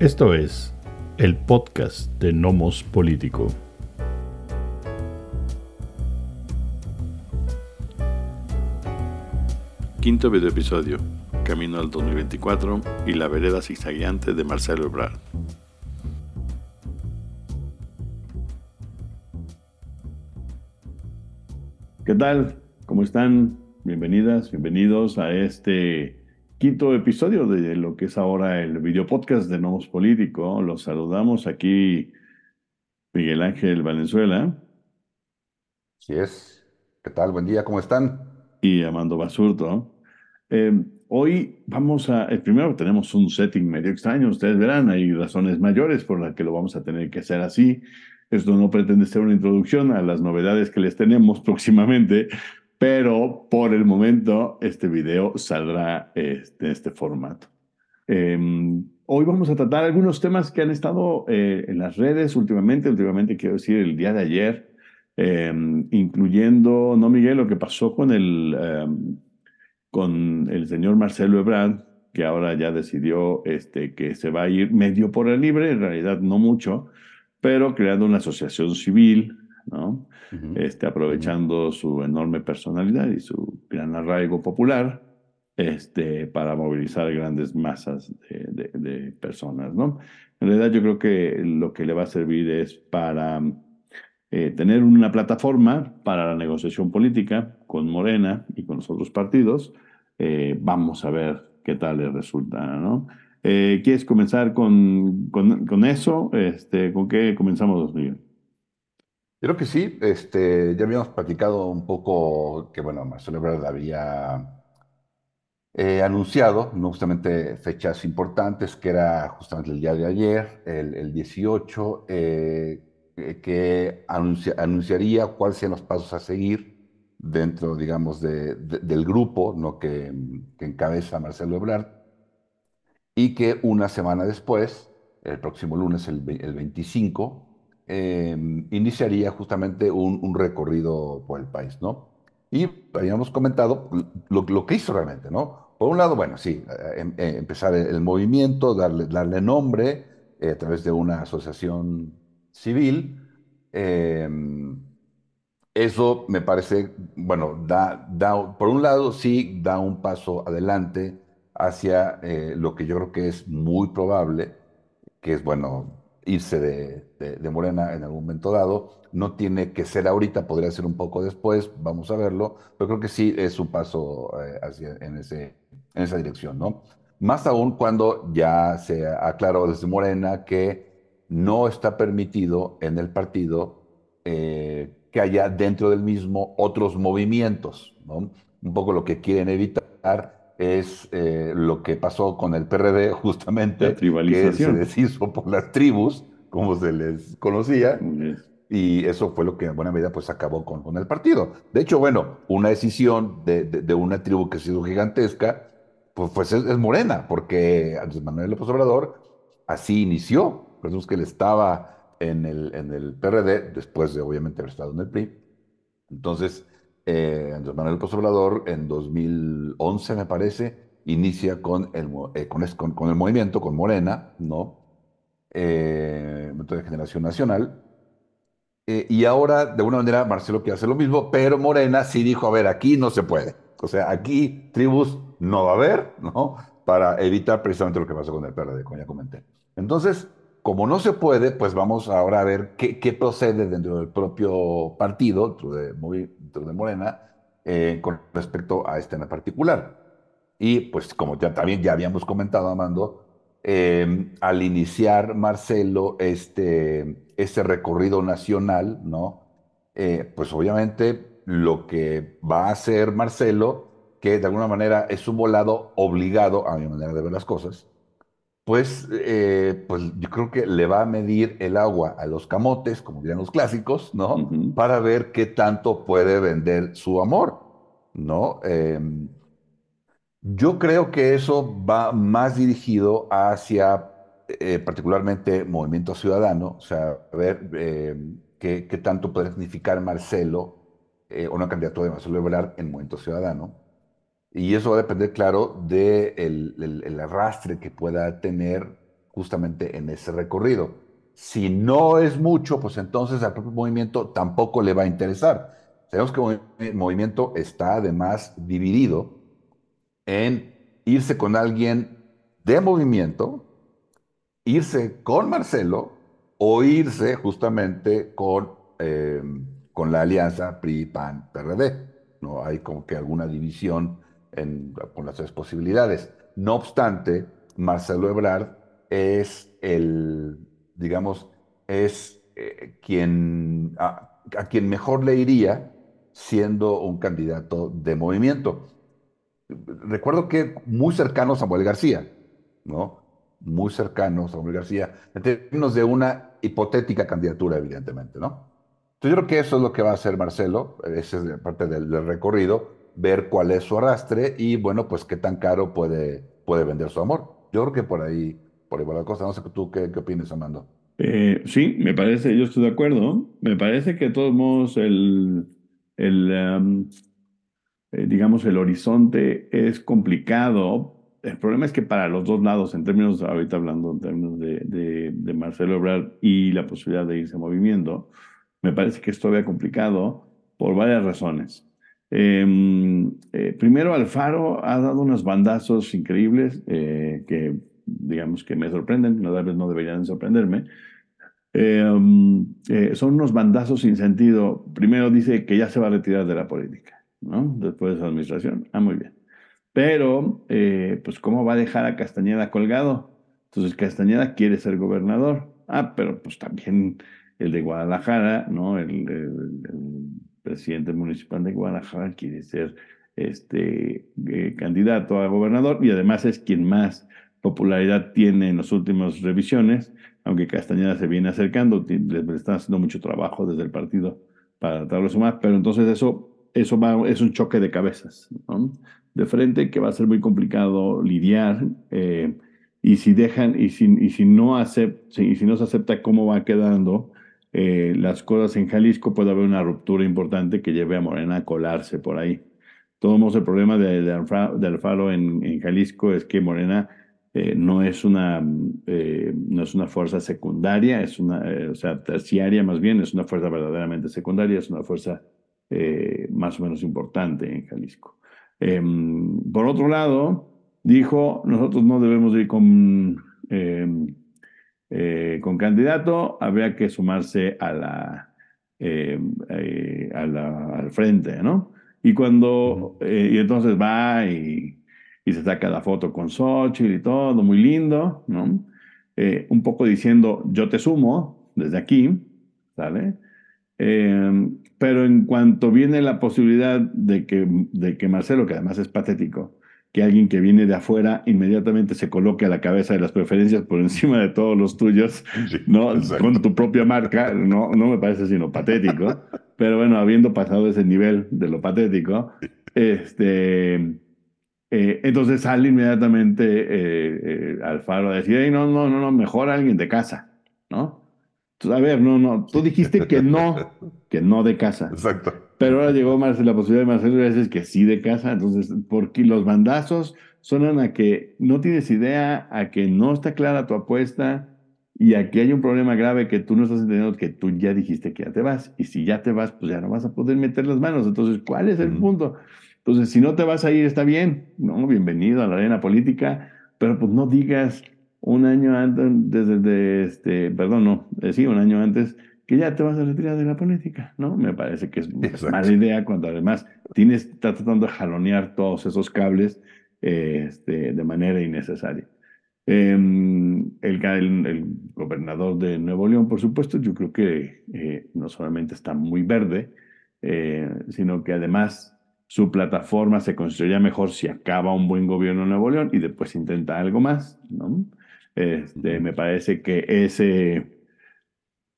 Esto es el podcast de Nomos Político. Quinto video episodio, Camino al 2024 y la vereda zigzagueante de Marcelo Ebrard. ¿Qué tal? ¿Cómo están? Bienvenidas, bienvenidos a este quinto episodio de lo que es ahora el video podcast de Nomos Político. Los saludamos aquí Miguel Ángel Valenzuela. Así es. ¿Qué tal? Buen día, ¿cómo están? Y Amando Basurto. Eh, hoy vamos a, el primero tenemos un setting medio extraño, ustedes verán, hay razones mayores por las que lo vamos a tener que hacer así. Esto no pretende ser una introducción a las novedades que les tenemos próximamente, pero por el momento este video saldrá este, en este formato. Em, hoy vamos a tratar algunos temas que han estado eh, en las redes últimamente, últimamente quiero decir el día de ayer, em, incluyendo, ¿no, Miguel? Lo que pasó con el, em, con el señor Marcelo Ebrard, que ahora ya decidió este, que se va a ir medio por el libre, en realidad no mucho, pero creando una asociación civil ¿no? este, aprovechando su enorme personalidad y su gran arraigo popular este, para movilizar grandes masas de, personas. ¿no? En realidad yo creo que lo que le va a servir es para eh, tener una plataforma para la negociación política con Morena y con los otros partidos. Eh, vamos a ver qué tal le resulta. ¿no? Eh, ¿Quieres comenzar con, con, con eso? Este, ¿Con qué comenzamos, Miguel? Creo que sí, este, ya habíamos platicado un poco que, bueno, Marcelo Ebrard había eh, anunciado, no justamente fechas importantes, que era justamente el día de ayer, el, 18, eh, que anunciaría cuáles sean los pasos a seguir dentro, digamos, del grupo ¿no? que, encabeza Marcelo Ebrard, y que una semana después, el próximo lunes, el, el 25, Em, iniciaría justamente un, recorrido por el país, ¿no? Y habíamos comentado lo, que hizo realmente, ¿no? Por un lado, bueno, sí, eh, em, eh, empezar el, movimiento, darle, darle nombre eh, a través de una asociación civil. Em, eso me parece, bueno, da, da, por un lado sí da un paso adelante hacia lo que yo creo que es muy probable, que es, bueno, irse de, Morena en algún momento dado. No tiene que ser ahorita, podría ser un poco después, vamos a verlo, pero creo que sí es un paso eh, hacia, en, ese, en esa dirección, ¿no? Más aún cuando ya se aclaró desde Morena que no está permitido en el partido eh, que haya dentro del mismo otros movimientos, ¿no? Un poco lo que quieren evitar es eh, lo que pasó con el PRD justamente, que se deshizo por las tribus, como se les conocía, y eso fue lo que en buena medida pues acabó con, con el partido. De hecho, bueno, una decisión de, de, una tribu que ha sido gigantesca, pues, pues es, Morena, porque Andrés Manuel López Obrador así inició, es que él estaba en el, en el PRD, después de obviamente haber estado en el PRI, entonces eh, Andrés Manuel López Obrador en 2011, me parece, inicia con el, eh, con, con, el movimiento, con Morena, ¿no? Eh, de Generación Nacional. Eh, y ahora, de alguna manera, Marcelo quiere hacer lo mismo, pero Morena sí dijo, a ver, aquí no se puede. O sea, aquí tribus no va a haber, ¿no? Para evitar precisamente lo que pasó con el PRD, como ya comenté. Entonces, como no se puede, pues vamos ahora a ver qué, procede dentro del propio partido, dentro de, Morena, eh, con respecto a este en particular. Y pues como ya también ya habíamos comentado, Amando, em, al iniciar Marcelo este, este recorrido nacional, ¿no? Eh, pues obviamente lo que va a hacer Marcelo, que de alguna manera es un volado obligado, a mi manera de ver las cosas, pues, eh, pues yo creo que le va a medir el agua a los camotes, como dirían los clásicos, ¿no? Para ver qué tanto puede vender su amor, ¿no? Em, yo creo que eso va más dirigido hacia eh, particularmente Movimiento Ciudadano, o sea, a ver em, qué, tanto puede significar Marcelo, eh, una candidatura de Marcelo Ebrard en Movimiento Ciudadano. Y eso va a depender, claro, del de el, arrastre que pueda tener justamente en ese recorrido. Si no es mucho, pues entonces al propio movimiento tampoco le va a interesar. Sabemos que el movimiento está además dividido en irse con alguien de movimiento, irse con Marcelo o irse justamente con, eh, con la alianza PRI-PAN-PRD. ¿no? Hay como que alguna división en, con las tres posibilidades. No obstante, Marcelo Ebrard es el, digamos, es eh, quien, a, quien mejor le iría siendo un candidato de movimiento. Recuerdo que muy cercano a Samuel García, ¿no? Muy cercano a Samuel García, en términos de una hipotética candidatura, evidentemente, ¿no? Entonces yo creo que eso es lo que va a hacer Marcelo, esa es parte del, recorrido, ver cuál es su arrastre y, bueno, pues qué tan caro puede, puede vender su amor. Yo creo que por ahí, por ahí va la cosa. No sé tú qué, qué opinas, Amando. Eh, sí, me parece, yo estoy de acuerdo. Me parece que de todos modos el, el eh, digamos, el horizonte es complicado. El problema es que para los dos lados, en términos, ahorita hablando en términos de, de, Marcelo Ebrard y la posibilidad de irse moviendo, me parece que es todavía complicado por varias razones. Em, eh, primero, Alfaro ha dado unos bandazos increíbles eh, que, digamos, que me sorprenden, no, no deberían sorprenderme. Em, eh, son unos bandazos sin sentido. Primero dice que ya se va a retirar de la política, ¿no? Después de su administración. Ah, muy bien. Pero, pues, ¿cómo va a dejar a Castañeda colgado? Entonces, Castañeda quiere ser gobernador. Ah, pero pues también el de Guadalajara, ¿no? el presidente municipal de Guadalajara quiere ser este, eh, candidato a gobernador y además es quien más popularidad tiene en las últimas revisiones, aunque Castañeda se viene acercando, le están haciendo mucho trabajo desde el partido para tratarlo de sumar, pero entonces eso, eso es un choque de cabezas, de frente que va a ser muy complicado lidiar. Eh, y si dejan, y si, y si no acept, y si no se acepta cómo va quedando, eh, las cosas en Jalisco, puede haber una ruptura importante que lleve a Morena a colarse por ahí. Todos el problema de, Alfaro en, en, Jalisco es que Morena eh, no, es una, eh, no es una fuerza secundaria, es una, o sea, terciaria más bien, es una fuerza verdaderamente secundaria, es una fuerza más o menos importante en Jalisco. Em, por otro lado, dijo, nosotros no debemos ir con em, eh, con candidato, habría que sumarse a la, eh, eh, al frente, ¿no? Y cuando, y entonces va y, y, se saca la foto con Xochitl y todo, muy lindo, ¿no? un poco diciendo, yo te sumo desde aquí, ¿sale? pero en cuanto viene la posibilidad de que, de que Marcelo, que además es patético, que alguien que viene de afuera inmediatamente se coloque a la cabeza de las preferencias por encima de todos los tuyos, ¿no? Con tu propia marca, no, no me parece sino patético. Pero bueno, habiendo pasado ese nivel de lo patético, este, eh, entonces sale inmediatamente eh, eh, Alfaro a decir, no, no, no, no, mejor alguien de casa, ¿no? a ver, no, no, tú dijiste que no, que no de casa. Exacto. Pero ahora llegó más la posibilidad de Marcelo veces que sí de casa, entonces, porque los bandazos suenan a que no tienes idea, a que no está clara tu apuesta y a que hay un problema grave que tú no estás entendiendo, que tú ya dijiste que ya te vas. Y si ya te vas, pues ya no vas a poder meter las manos. Entonces, ¿cuál es el punto? Entonces, si no te vas a ir, está bien, ¿no? Bienvenido a la arena política, pero pues no digas un año antes, desde, este, perdón, no, eh, sí, un año antes, que ya te vas a retirar de la política, ¿no? Me parece que es una mala idea cuando además tienes, está tratando de jalonear todos esos cables este, de manera innecesaria. Em, el, el, gobernador de Nuevo León, por supuesto, yo creo que eh, no solamente está muy verde, eh, sino que además su plataforma se construiría mejor si acaba un buen gobierno en Nuevo León y después intenta algo más, ¿no? Este, me parece que ese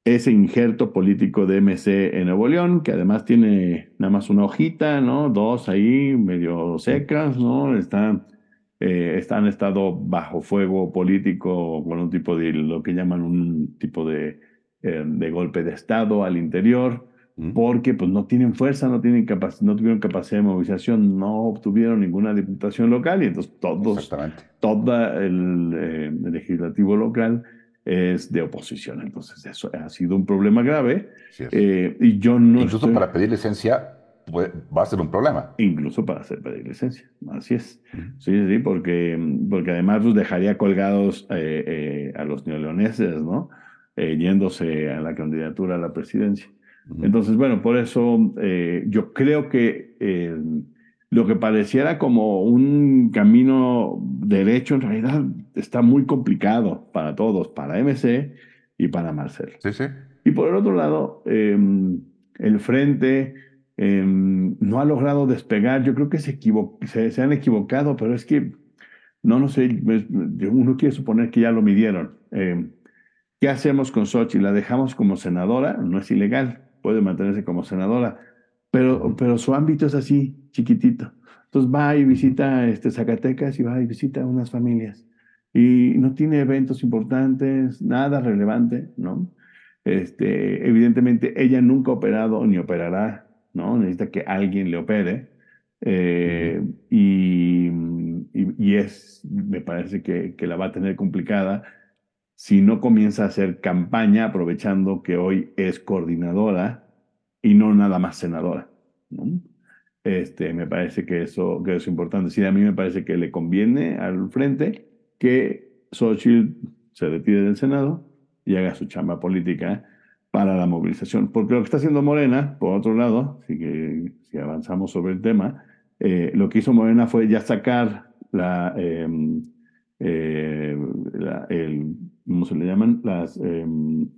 ese injerto político de MC en Nuevo León, que además tiene nada más una hojita, ¿no? Dos ahí medio secas, ¿no? Están, eh, están estado bajo fuego político con un tipo de, lo que llaman un tipo de, eh, de golpe de Estado al interior. porque pues no tienen fuerza, no, tienen no tuvieron capacidad de movilización, no obtuvieron ninguna diputación local y entonces todos, todo el, eh, legislativo local es de oposición. Entonces eso ha sido un problema grave. Eh, y yo no Incluso para pedir licencia va a ser un problema. Incluso para hacer pedir licencia, así es. Sí, sí, porque, porque además los dejaría colgados eh, a los neoleoneses, ¿no? yéndose a la candidatura a la presidencia. Entonces, bueno, por eso eh, yo creo que eh, lo que pareciera como un camino derecho en realidad está muy complicado para todos, para MC y para Marcelo. Sí, sí. Y por el otro lado, em, el frente em, no ha logrado despegar. Yo creo que se, se, han equivocado, pero es que, no, no sé, uno quiere suponer que ya lo midieron. Em, ¿Qué hacemos con Sochi? ¿La dejamos como senadora? No es ilegal puede mantenerse como senadora, pero, pero su ámbito es así, chiquitito. Entonces va y visita este, Zacatecas y va y visita unas familias. Y no tiene eventos importantes, nada relevante, ¿no? Este, evidentemente ella nunca ha operado ni operará, ¿no? Necesita que alguien le opere. Eh, y, y, es, me parece que, que la va a tener complicada si no comienza a hacer campaña aprovechando que hoy es coordinadora y no nada más senadora. Este, me parece que eso, que es importante. Sí, a mí me parece que le conviene al frente que Xochitl se retire del Senado y haga su chamba política para la movilización. Porque lo que está haciendo Morena, por otro lado, si, si avanzamos sobre el tema, eh, lo que hizo Morena fue ya sacar la, em, eh, el ¿cómo se le llaman? Las, em,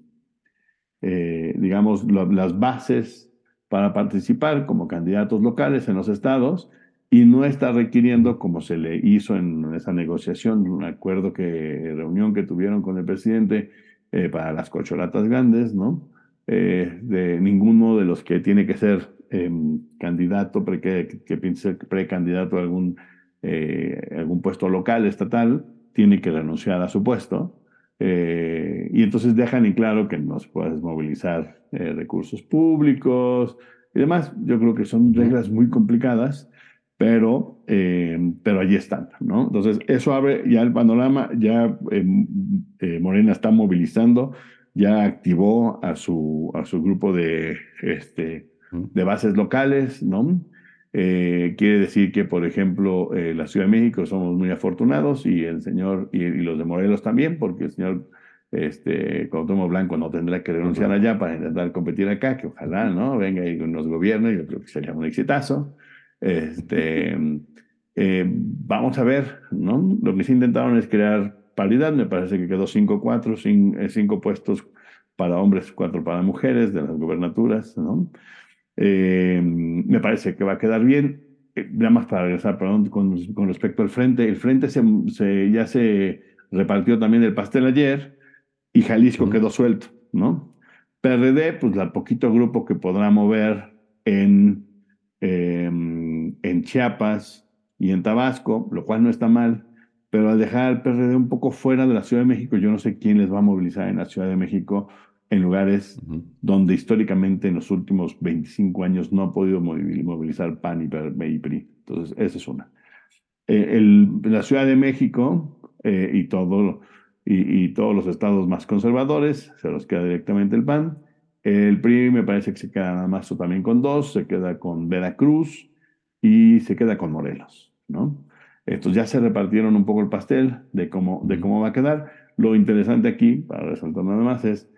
eh, digamos, las bases para participar como candidatos locales en los estados y no está requiriendo, como se le hizo en esa negociación, un acuerdo que, reunión que tuvieron con el presidente eh, para las cocholatas grandes, ¿no? Eh, de ninguno de los que tiene que ser em, candidato, pre, que, que piense precandidato a algún, algún puesto local, estatal, tiene que renunciar a su puesto. Eh, y entonces dejan en claro que no se puede movilizar eh, recursos públicos y demás. Yo creo que son reglas muy complicadas, pero, eh, pero allí están, ¿no? Entonces, eso abre ya el panorama, ya Morena está movilizando, ya activó a su, a su grupo de, este, de bases locales, ¿no? Eh, quiere decir que, por ejemplo, eh, la Ciudad de México somos muy afortunados y el señor, y, los de Morelos también, porque el señor este, Cuauhtémoc Blanco no tendrá que renunciar allá para intentar competir acá, que ojalá, ¿no? Venga y nos gobierne, yo creo que sería un exitazo. Este, eh, vamos a ver, ¿no? Lo que se intentaron es crear paridad, me parece que quedó 5-4, 5 puestos para hombres, 4 para mujeres de las gobernaturas, ¿no? Eh, me parece que va a quedar bien. Eh, nada más para regresar, perdón, con, con respecto al frente. El frente se, se, ya se repartió también el pastel ayer y Jalisco quedó suelto, ¿no? PRD, pues el poquito grupo que podrá mover en, em, en Chiapas y en Tabasco, lo cual no está mal, pero al dejar al PRD un poco fuera de la Ciudad de México, yo no sé quién les va a movilizar en la Ciudad de México en lugares donde históricamente en los últimos 25 años no ha podido movilizar PAN y PRI. Entonces, esa es una. Eh, la Ciudad de México eh, y, todo, y, todos los estados más conservadores se los queda directamente el PAN. El PRI me parece que se queda nada más también con dos, se queda con Veracruz y se queda con Morelos, ¿no? Estos ya se repartieron un poco el pastel de cómo, de cómo va a quedar. Lo interesante aquí, para resaltar nada más, es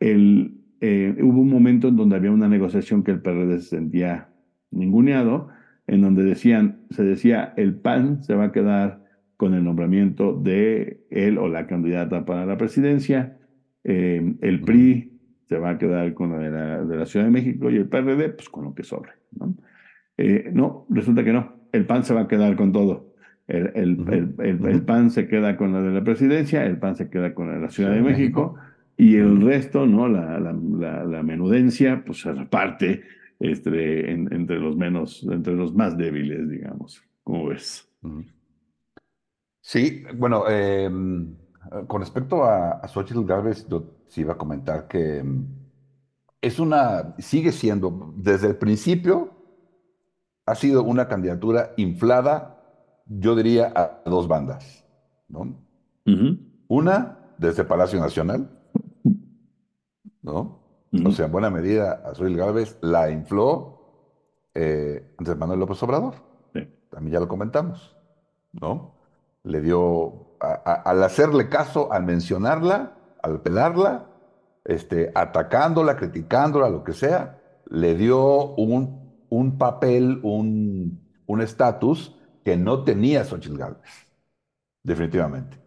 el, eh, hubo un momento en donde había una negociación que el PRD se sentía ninguneado, en donde decían, se decía, el PAN se va a quedar con el nombramiento de él o la candidata para la presidencia, eh, el PRI se va a quedar con la de, la de, la Ciudad de México y el PRD, pues con lo que sobre. ¿no? Eh, no, resulta que no, el PAN se va a quedar con todo. El, el, el, el, PAN se queda con la de la presidencia, el PAN se queda con la de la Ciudad de México y el resto, ¿no? La, la, la, menudencia, pues se reparte este, entre los menos, entre los más débiles, digamos. ¿Cómo ves? Sí, bueno, em, con respecto a, a Xochitl Gálvez, yo sí iba a comentar que, es una, sigue siendo, desde el principio, ha sido una candidatura inflada, yo diría, a dos bandas. ¿no? Una, desde Palacio Nacional, ¿no? O sea, en buena medida, Azul Gálvez la infló eh, Andrés Manuel López Obrador. También ya lo comentamos, ¿no? Le dio, al hacerle caso, al mencionarla, al pelarla, este, atacándola, criticándola, lo que sea, le dio un, un papel, un estatus que no tenía Xochitl Gálvez, definitivamente.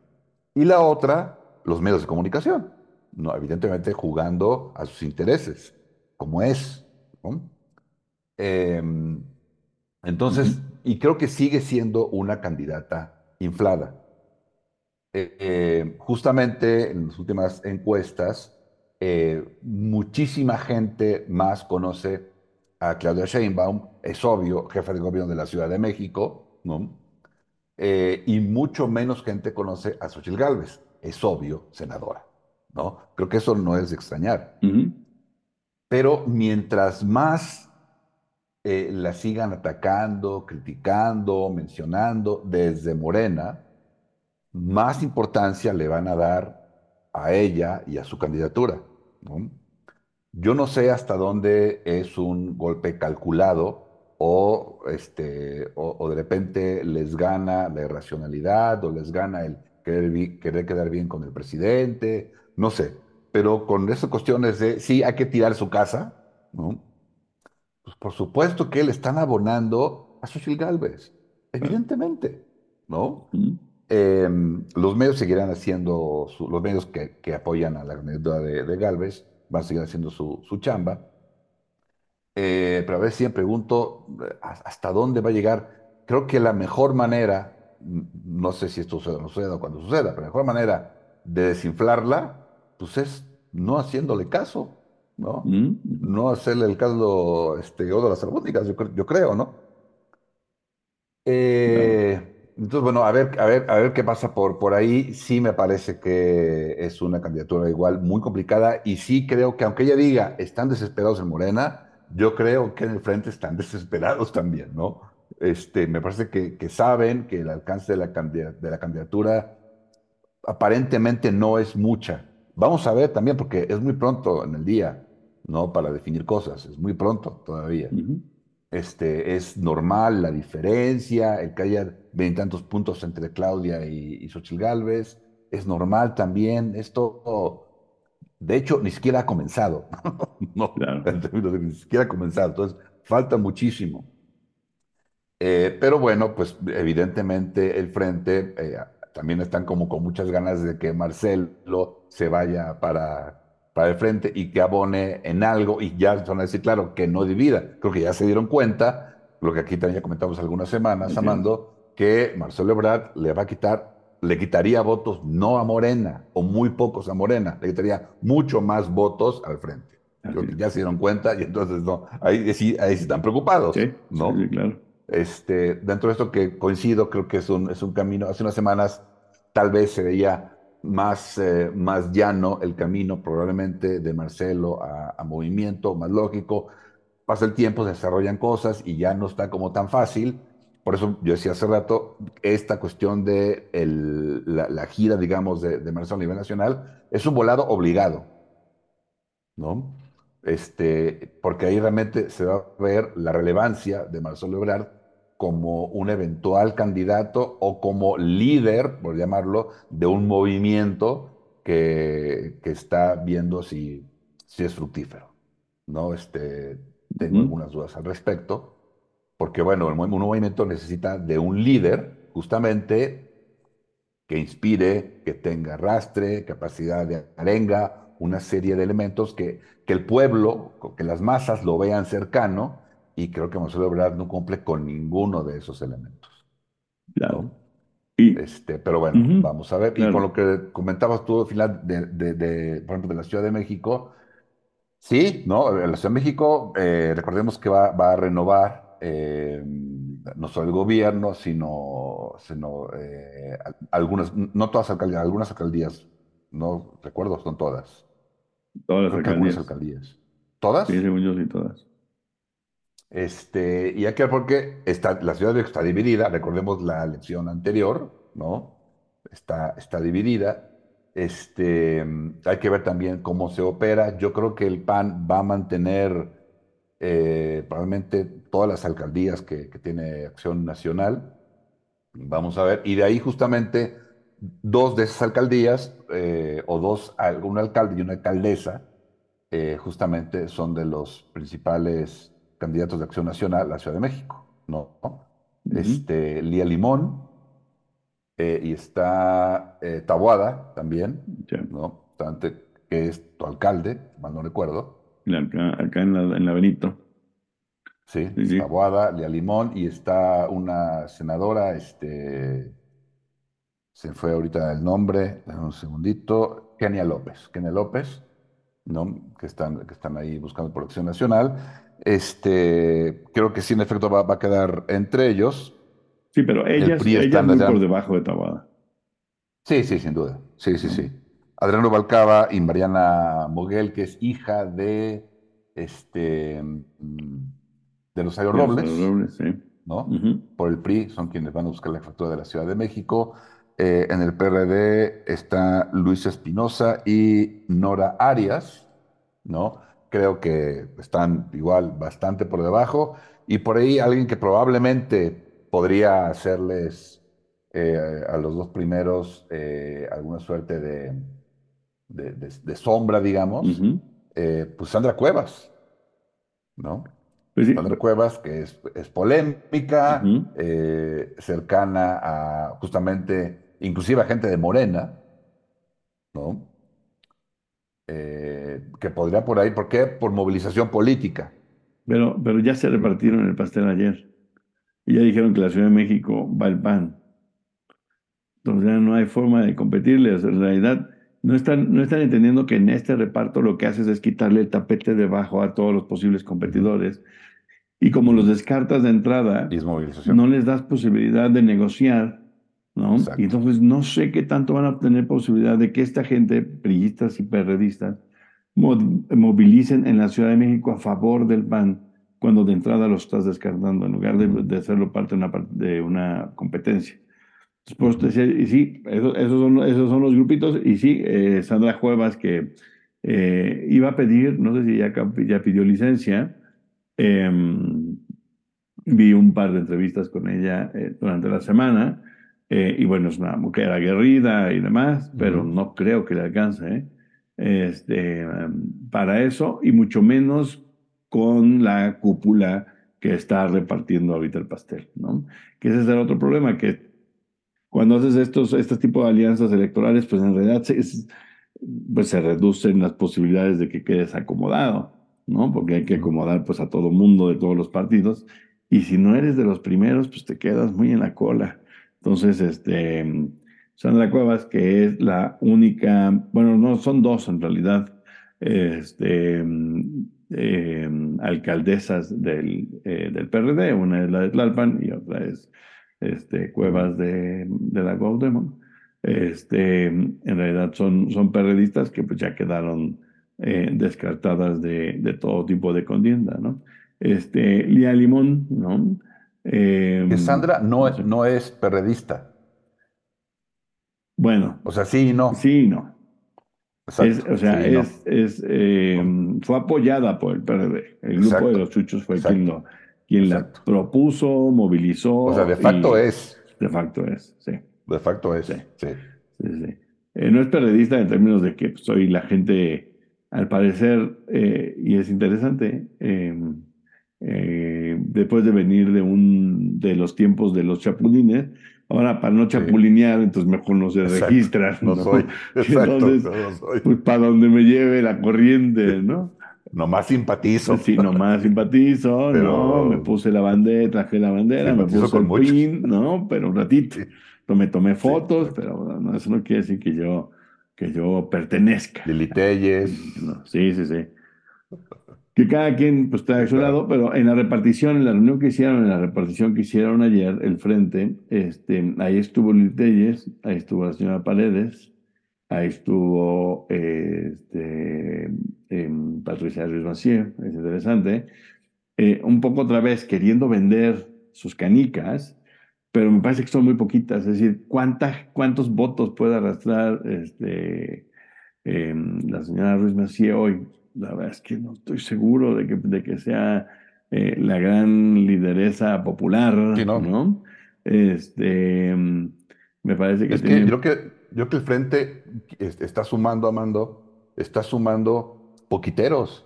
Y la otra, los medios de comunicación, no, evidentemente jugando a sus intereses, como es. Em, entonces, y creo que sigue siendo una candidata inflada. Eh, eh, justamente en las últimas encuestas, eh, muchísima gente más conoce a Claudia Sheinbaum, es obvio, jefe de gobierno de la Ciudad de México, ¿no? y mucho menos gente conoce a Xochitl Gálvez, es obvio, senadora, ¿no? Creo que eso no es de extrañar. Pero mientras más la sigan atacando, criticando, mencionando desde Morena, más importancia le van a dar a ella y a su candidatura. Yo no sé hasta dónde es un golpe calculado o, este, o, de repente les gana la irracionalidad o les gana el querer, querer quedar bien con el presidente, no sé. Pero con esas cuestiones de, sí, hay que tirar su casa, pues por supuesto que le están abonando a Xochitl Galvez, evidentemente, ¿no? Em, los medios seguirán haciendo, los medios que, apoyan a la candidatura de, de, Galvez van a seguir haciendo su, chamba. Eh, pero a veces siempre pregunto hasta dónde va a llegar. Creo que la mejor manera, no sé si esto suceda o no suceda o cuando suceda, pero la mejor manera de desinflarla, pues es no haciéndole caso, ¿no? Mm. No hacerle el caldo este, de las albóndigas, yo, yo creo, ¿no? Eh, entonces, bueno, a ver, a ver, a ver qué pasa por, por ahí. Sí me parece que es una candidatura igual muy complicada y sí creo que aunque ella diga están desesperados en Morena, yo creo que en el frente están desesperados también, ¿no? Este, me parece que, que saben que el alcance de la, de la candidatura aparentemente no es mucha. Vamos a ver también, porque es muy pronto en el día, ¿no? Para definir cosas, es muy pronto todavía este, es normal la diferencia, el que haya veintitantos puntos entre Claudia y, y Xochitl Galvez, es normal también, esto, de hecho, ni siquiera ha comenzado, no, ni siquiera ha comenzado, entonces falta muchísimo. Eh, pero bueno, pues evidentemente el frente eh, también están como con muchas ganas de que Marcelo se vaya para para el frente y que abone en algo y ya van a decir, claro, que no divida. Creo que ya se dieron cuenta, lo que aquí también ya comentamos algunas semanas, Amando, que Marcelo Ebrard le va a quitar, le quitaría votos no a Morena o muy pocos a Morena, le quitaría mucho más votos al frente. Creo que ya se dieron cuenta y entonces no, ahí sí, ahí están preocupados, sí, ¿no? Sí, claro. Este, dentro de esto que coincido, creo que es un, es un camino, hace unas semanas tal vez se veía más, eh, más llano el camino probablemente de Marcelo a, movimiento, más lógico. Pasa el tiempo, se desarrollan cosas y ya no está como tan fácil. Por eso yo decía hace rato, esta cuestión de la, gira, digamos, de, de, Marcelo a nivel nacional es un volado obligado, ¿no? Este, porque ahí realmente se va a ver la relevancia de Marcelo Ebrard como un eventual candidato o como líder, por llamarlo, de un movimiento que, que está viendo si, si, es fructífero. ¿no? Este, tengo algunas dudas al respecto, porque bueno, un movimiento necesita de un líder justamente que inspire, que tenga arrastre, capacidad de arenga, una serie de elementos que, que el pueblo, que las masas lo vean cercano y creo que Marcelo Ebrard no cumple con ninguno de esos elementos. Claro. Y, este, pero bueno, vamos a ver. Y con lo que comentabas tú al final, de, de, por ejemplo, de la Ciudad de México, sí, ¿no? La Ciudad de México, eh, recordemos que va, va a renovar eh, no solo el gobierno, sino, sino eh, algunas, no todas alcaldías, algunas alcaldías, no recuerdo, son todas. Todas las alcaldías. alcaldías. ¿Todas? Sí, según yo sí, todas. Este, y aquí porque está, la ciudad de México está dividida, recordemos la elección anterior, ¿no? Está, está dividida. Este, hay que ver también cómo se opera. Yo creo que el PAN va a mantener eh, probablemente todas las alcaldías que, que tiene Acción Nacional. Vamos a ver. Y de ahí justamente dos de esas alcaldías, eh, o dos, un alcalde y una alcaldesa, eh, justamente son de los principales candidatos de Acción Nacional a la Ciudad de México, ¿no? este, Lía Limón, eh, y está Tabuada también, ¿no? que es tu alcalde, mal no recuerdo. Acá, en, la, en, la, Benito. Sí, Tabuada, Lía Limón, y está una senadora, este, se fue ahorita el nombre, un segundito, Kenia López, Kenia López, ¿no? Que, están, que están ahí buscando protección nacional. Este, creo que sí, en efecto, va, a quedar entre ellos. Sí, pero ella, ella muy por debajo de Tabada. Sí, sí, sin duda. Sí, sí, sí. Adriano Balcaba y Mariana Moguel, que es hija de este de Rosario Robles, Robles sí. ¿no? Por el PRI, son quienes van a buscar la factura de la Ciudad de México. Eh, en el PRD está Luis Espinosa y Nora Arias, ¿no? Creo que están igual bastante por debajo. Y por ahí alguien que probablemente podría hacerles eh, a los dos primeros eh, alguna suerte de, de, sombra, digamos, pues Sandra Cuevas, ¿no? Pues Sandra Cuevas, que es, polémica, cercana a justamente inclusive a gente de Morena, ¿no? Eh, que podría por ahí, ¿por qué? Por movilización política. Pero, pero ya se repartieron el pastel ayer. Y ya dijeron que la Ciudad de México va el pan. Entonces ya no hay forma de competirles. En realidad, no están, no están entendiendo que en este reparto lo que haces es quitarle el tapete debajo a todos los posibles competidores. Y como los descartas de entrada, no les das posibilidad de negociar ¿no? Y entonces no sé qué tanto van a tener posibilidad de que esta gente, priistas y perredistas, movilicen en la Ciudad de México a favor del PAN cuando de entrada lo estás descartando en lugar de, hacerlo parte de una, de una competencia. Entonces, y sí, esos, son, esos son los grupitos, y sí, eh, Sandra Cuevas que eh, iba a pedir, no sé si ya, ya pidió licencia, em, vi un par de entrevistas con ella eh, durante la semana, eh, y bueno, es una mujer aguerrida y demás, pero no creo que le alcance ¿eh? este, para eso, y mucho menos con la cúpula que está repartiendo ahorita el pastel, ¿no? Que ese es el otro problema, que cuando haces estos, este tipo de alianzas electorales, pues en realidad se, pues se reducen las posibilidades de que quedes acomodado, ¿no? Porque hay que acomodar pues a todo mundo de todos los partidos, y si no eres de los primeros, pues te quedas muy en la cola. Entonces, este, Sandra Cuevas, que es la única, bueno, no, son dos en realidad, este, em, alcaldesas del, eh, del, PRD, una es la de Tlalpan y otra es este, Cuevas de, de la Cuauhtémoc. Este, en realidad son, son perredistas que pues ya quedaron eh, descartadas de, de, todo tipo de contienda, ¿no? Este, Lía Limón, ¿no? Eh, Sandra no, es, no es perredista. Bueno. O sea, sí y no. Sí y no. O sea, es, es eh, fue apoyada por el PRD. El grupo de los chuchos fue quien, quien la propuso, movilizó. O sea, de facto es. De facto es, sí. De facto es, sí. sí. Eh, no es perredista en términos de que soy la gente, al parecer, y es interesante, eh, después de venir de, un, de los tiempos de los chapulines. Ahora, para no chapulinear, entonces mejor no se registra. No, soy. Exacto, Pues para donde me lleve la corriente, ¿no? Nomás simpatizo. Sí, nomás simpatizo, ¿no? Me puse la bandera, traje la bandera, me puse el pin, ¿no? Pero un ratito. Me tomé fotos, pero no, eso no quiere decir que yo, que yo pertenezca. Lili Telles. Sí, sí, sí que cada quien pues, está de su lado, pero en la repartición, en la reunión que hicieron, en la repartición que hicieron ayer, el frente, este, ahí estuvo Lili ahí estuvo la señora Paredes, Ahí estuvo este, em, Patricia Ruiz Macié, es interesante. Eh, un poco otra vez queriendo vender sus canicas, pero me parece que son muy poquitas. Es decir, ¿cuántos votos puede arrastrar este, em, la señora Ruiz Macié hoy? La verdad es que no estoy seguro de que, de que sea eh, la gran lideresa popular, ¿no? Este, me parece que... Es que yo que, yo que el frente está sumando, Amando, está sumando poquiteros.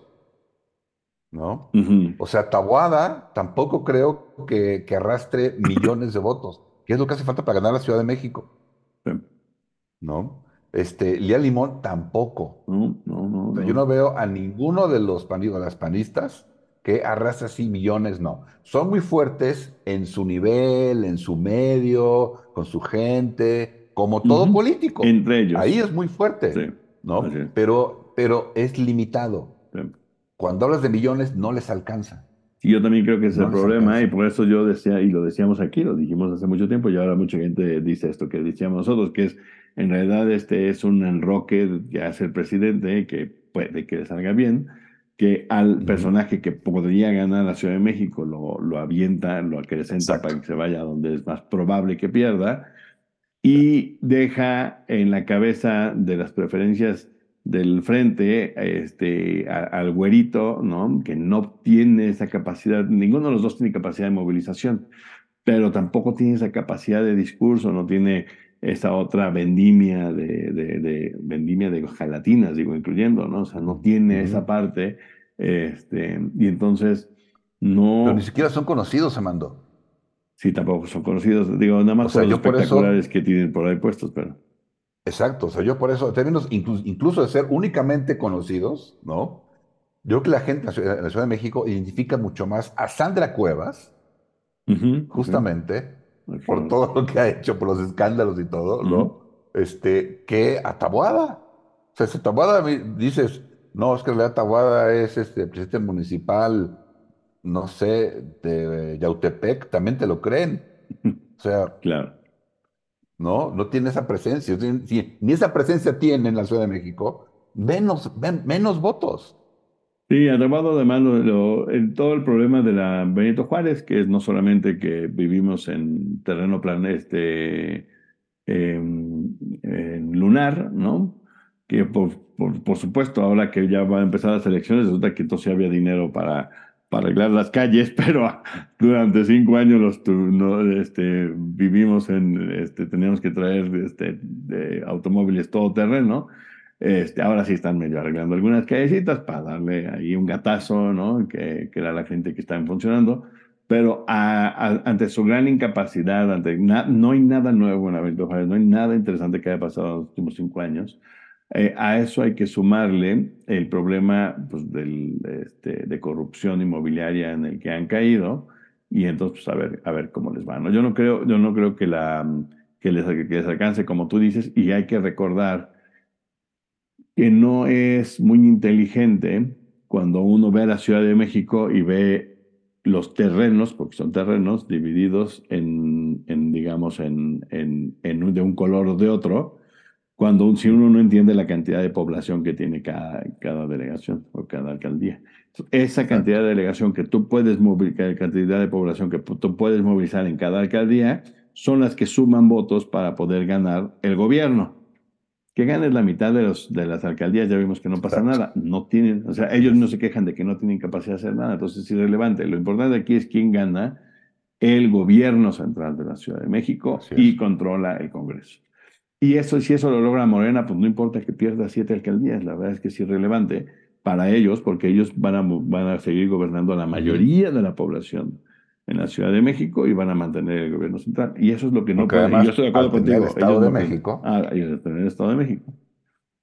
¿no? O sea, Tabuada tampoco creo que, arrastre millones de votos, que es lo que hace falta para ganar la Ciudad de México. ¿No? Este, Lía Limón tampoco. No, no, no, Yo no veo a ninguno de los las panistas que arrastre así millones, no. Son muy fuertes en su nivel, en su medio, con su gente, como todo político. Entre ellos. Ahí es muy fuerte, ¿no? Pero, pero es limitado. Cuando hablas de millones, no les alcanza. Y yo también creo que ese es el problema, y por eso yo decía, y lo decíamos aquí, lo dijimos hace mucho tiempo, y ahora mucha gente dice esto que decíamos nosotros, que es, en realidad, este es un enroque que hace el presidente, que puede que le salga bien, que al personaje que podría ganar la Ciudad de México lo, lo avienta, lo acrecenta para que se vaya donde es más probable que pierda, y deja en la cabeza de las preferencias del frente este, al güerito, ¿no? que no tiene esa capacidad, ninguno de los dos tiene capacidad de movilización, pero tampoco tiene esa capacidad de discurso, no tiene esa otra vendimia de, de, vendimia de gelatinas, digo, incluyendo, ¿no? O sea, no tiene esa parte, este, y entonces no... Pero ni siquiera son conocidos, Amando. Sí, tampoco son conocidos, digo, nada más por los espectaculares que tienen por ahí puestos, pero... Exacto, o sea, yo por eso, en términos incluso, de ser únicamente conocidos, ¿no? Yo creo que la gente en la Ciudad de México identifica mucho más a Sandra Cuevas, justamente, por todo lo que ha hecho, por los escándalos y todo, ¿no? Este, que a Tabuada. O sea, si Tabuada dices, no, es que la Tabuada es este presidente municipal, no sé, de Yautepec, también te lo creen. O sea, claro. ¿No? No tiene esa presencia. ni esa presencia tiene en la Ciudad de México, menos, menos votos. Sí, además, además en todo el problema de la Benito Juárez, que es no solamente que vivimos en terreno plan, este, en lunar, ¿no? Que por, por, por, supuesto, ahora que ya van a empezar las elecciones, resulta que entonces había dinero para para arreglar las calles, pero durante cinco años los, no, este, vivimos en, este, teníamos que traer este, de automóviles todoterreno. Este, ahora sí están medio arreglando algunas callecitas para darle ahí un gatazo, ¿no? Que, que era la gente que estaba funcionando. Pero ante su gran incapacidad, ante no hay nada nuevo en Benito Juárez, no hay nada interesante que haya pasado en los últimos cinco años. Eh, a eso hay que sumarle el problema pues, este, de corrupción inmobiliaria en el que han caído y entonces pues, a, ver, a ver cómo les va. Yo, no creo, yo no creo que, la, que, les, que alcance como tú dices y hay que recordar que no es muy inteligente cuando uno ve a la Ciudad de México y ve los terrenos, porque son terrenos divididos en, digamos, en, en, de un color o de otro, cuando si uno no entiende la cantidad de población que tiene cada, cada delegación o cada alcaldía. Esa cantidad de delegación que tú puedes movilizar, cantidad de población que tú puedes movilizar en cada alcaldía, son las que suman votos para poder ganar el gobierno. Que ganes la mitad de, los, de las alcaldías, ya vimos que no pasa nada. No tienen, o sea, ellos no se quejan de que no tienen capacidad de hacer nada, entonces es irrelevante. Lo importante aquí es quién gana el gobierno central de la Ciudad de México y controla el Congreso. Y eso, si eso lo logra Morena, pues no importa que pierda siete alcaldías, la verdad es que es irrelevante para ellos, porque ellos van a, van a seguir gobernando a la mayoría de la población en la Ciudad de México y van a mantener el gobierno central. Y eso es lo que no puede. yo estoy de acuerdo contigo. El Estado de México. Ah, ellos tener el Estado de México.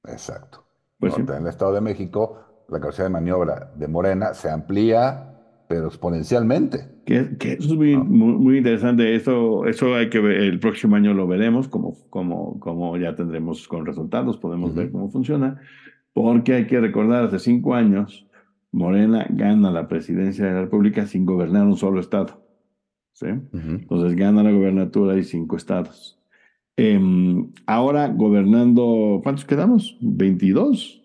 Exacto. Pues En el Estado de México, la capacidad de maniobra de Morena se amplía pero exponencialmente. Que, que eso es muy, muy, interesante. Eso, eso hay que ver, el próximo año lo veremos, como, como, como ya tendremos con resultados, podemos ver cómo funciona, porque hay que recordar, hace cinco años, Morena gana la presidencia de la República sin gobernar un solo estado. ¿sí? Entonces gana la gobernatura y cinco estados. Em, ahora gobernando, ¿cuántos quedamos? ¿22?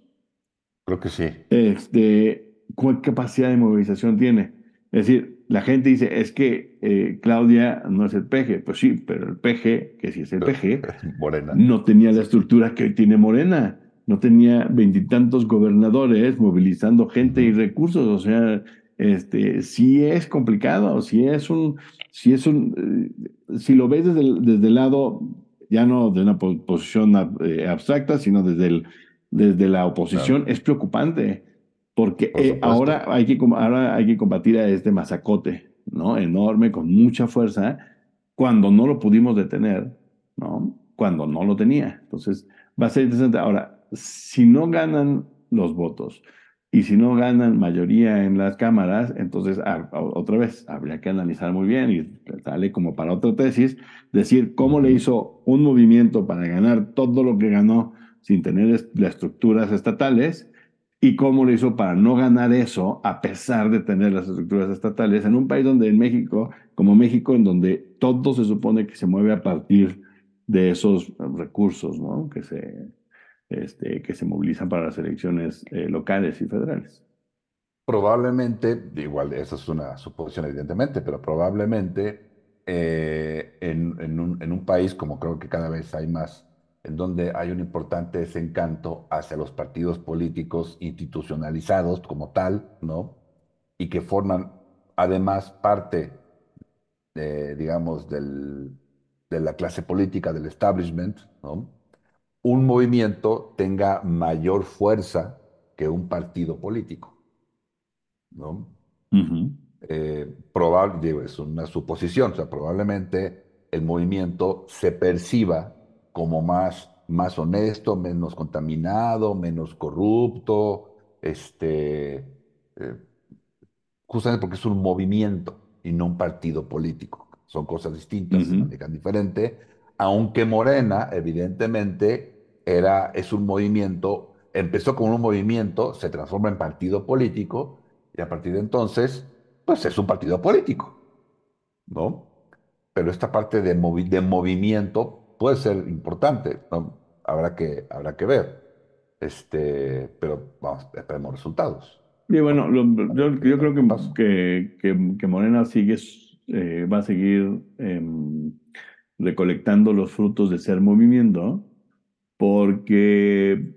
Creo que sí. Este, ¿Cuál capacidad de movilización tiene? Es decir, la gente dice, es que eh, Claudia no es el peje. Pues sí, pero el peje, que sí es el peje, Morena. no tenía la estructura que hoy tiene Morena. No tenía veintitantos gobernadores movilizando gente y recursos. O sea, este, sí es complicado, si es un, si es un, eh, si lo ves desde el, desde el lado, ya no de una posición eh, abstracta, sino desde el, desde la oposición, es preocupante, porque eh, ahora, hay que, ahora hay que combatir a este masacote, ¿no? Enorme, con mucha fuerza, cuando no lo pudimos detener, ¿no? Cuando no lo tenía. Entonces, va a ser interesante. Ahora, si no ganan los votos, y si no ganan mayoría en las cámaras, entonces ah, otra vez habría que analizar muy bien y sale como para otra tesis, decir cómo le hizo un movimiento para ganar todo lo que ganó sin tener las estructuras estatales y cómo le hizo para no ganar eso a pesar de tener las estructuras estatales en un país donde en México, como México, en donde todo se supone que se mueve a partir de esos recursos, ¿no? Que se, este, que se movilizan para las elecciones eh, locales y federales. Probablemente, igual, esa es una suposición evidentemente, pero probablemente eh, en, un, país como creo que cada vez hay más, en donde hay un importante desencanto hacia los partidos políticos institucionalizados como tal, ¿no? Y que forman además parte, digamos, del, de la clase política, del establishment, ¿no? un movimiento tenga mayor fuerza que un partido político. ¿no? Eh, probable, es una suposición, o sea, probablemente el movimiento se perciba como más, más honesto, menos contaminado, menos corrupto, este, eh, justamente porque es un movimiento y no un partido político. Son cosas distintas, se manejan diferente, aunque Morena, evidentemente, era, es un movimiento, empezó como un movimiento, se transforma en partido político y a partir de entonces, pues es un partido político, ¿no? Pero esta parte de, de movimiento puede ser importante, ¿no? Habrá que, habrá que ver. Este, pero vamos, esperemos resultados. Y bueno, yo, creo que, que, que, Morena sigue, eh, va a seguir em, recolectando los frutos de ser movimiento porque